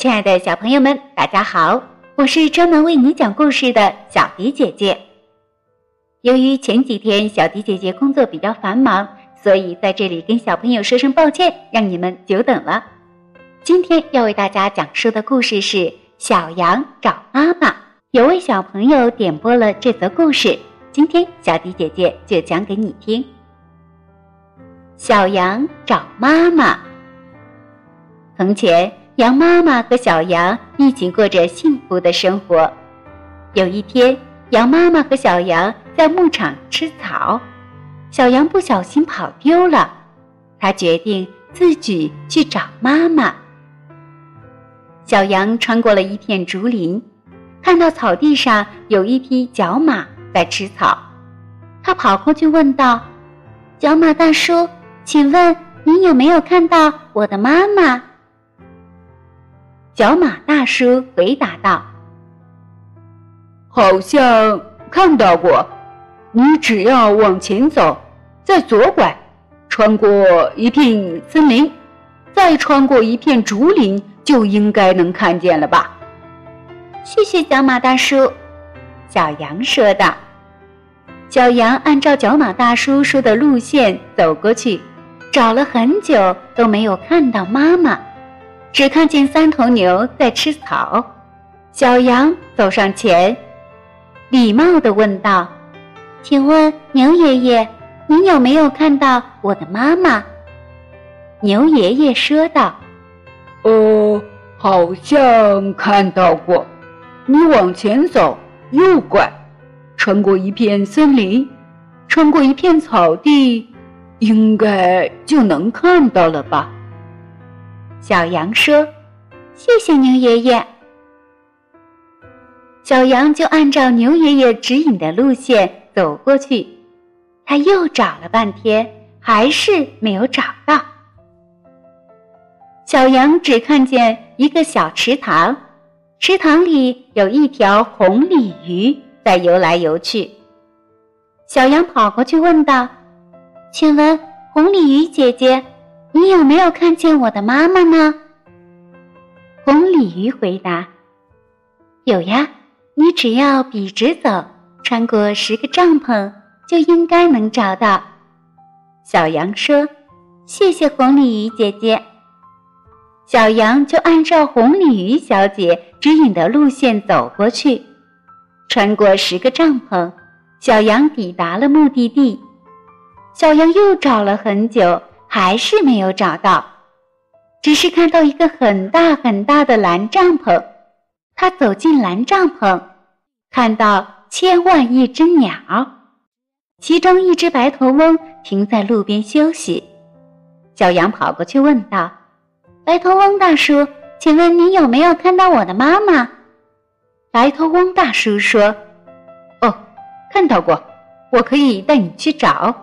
亲爱的小朋友们，大家好！我是专门为你讲故事的小迪姐姐。由于前几天小迪姐姐工作比较繁忙，所以在这里跟小朋友说声抱歉，让你们久等了。今天要为大家讲述的故事是《小羊找妈妈》。有位小朋友点播了这则故事，今天小迪姐姐就讲给你听。小羊找妈妈。从前。羊妈妈和小羊一起过着幸福的生活。有一天，羊妈妈和小羊在牧场吃草，小羊不小心跑丢了，它决定自己去找妈妈。小羊穿过了一片竹林，看到草地上有一匹角马在吃草，它跑过去问道：“角马大叔，请问您有没有看到我的妈妈？”小马大叔回答道：“好像看到过，你只要往前走，再左拐，穿过一片森林，再穿过一片竹林，就应该能看见了吧？”谢谢小马大叔，小羊说道。小羊按照角马大叔说的路线走过去，找了很久都没有看到妈妈。只看见三头牛在吃草，小羊走上前，礼貌地问道：“请问牛爷爷，您有没有看到我的妈妈？”牛爷爷说道：“哦，好像看到过。你往前走，右拐，穿过一片森林，穿过一片草地，应该就能看到了吧。”小羊说：“谢谢牛爷爷。”小羊就按照牛爷爷指引的路线走过去。他又找了半天，还是没有找到。小羊只看见一个小池塘，池塘里有一条红鲤鱼在游来游去。小羊跑过去问道：“请问红鲤鱼姐姐？”你有没有看见我的妈妈呢？红鲤鱼回答：“有呀，你只要笔直走，穿过十个帐篷，就应该能找到。”小羊说：“谢谢红鲤鱼姐姐。”小羊就按照红鲤鱼小姐指引的路线走过去，穿过十个帐篷，小羊抵达了目的地。小羊又找了很久。还是没有找到，只是看到一个很大很大的蓝帐篷。他走进蓝帐篷，看到千万亿只鸟，其中一只白头翁停在路边休息。小羊跑过去问道：“白头翁大叔，请问你有没有看到我的妈妈？”白头翁大叔说：“哦，看到过，我可以带你去找。”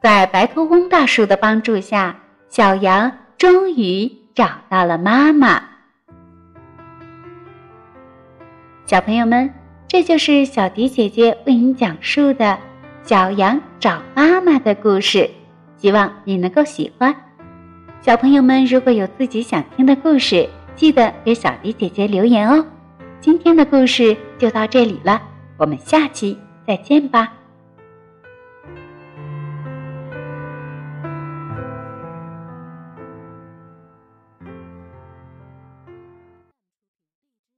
在白头翁大叔的帮助下，小羊终于找到了妈妈。小朋友们，这就是小迪姐姐为你讲述的《小羊找妈妈》的故事，希望你能够喜欢。小朋友们，如果有自己想听的故事，记得给小迪姐姐留言哦。今天的故事就到这里了，我们下期再见吧。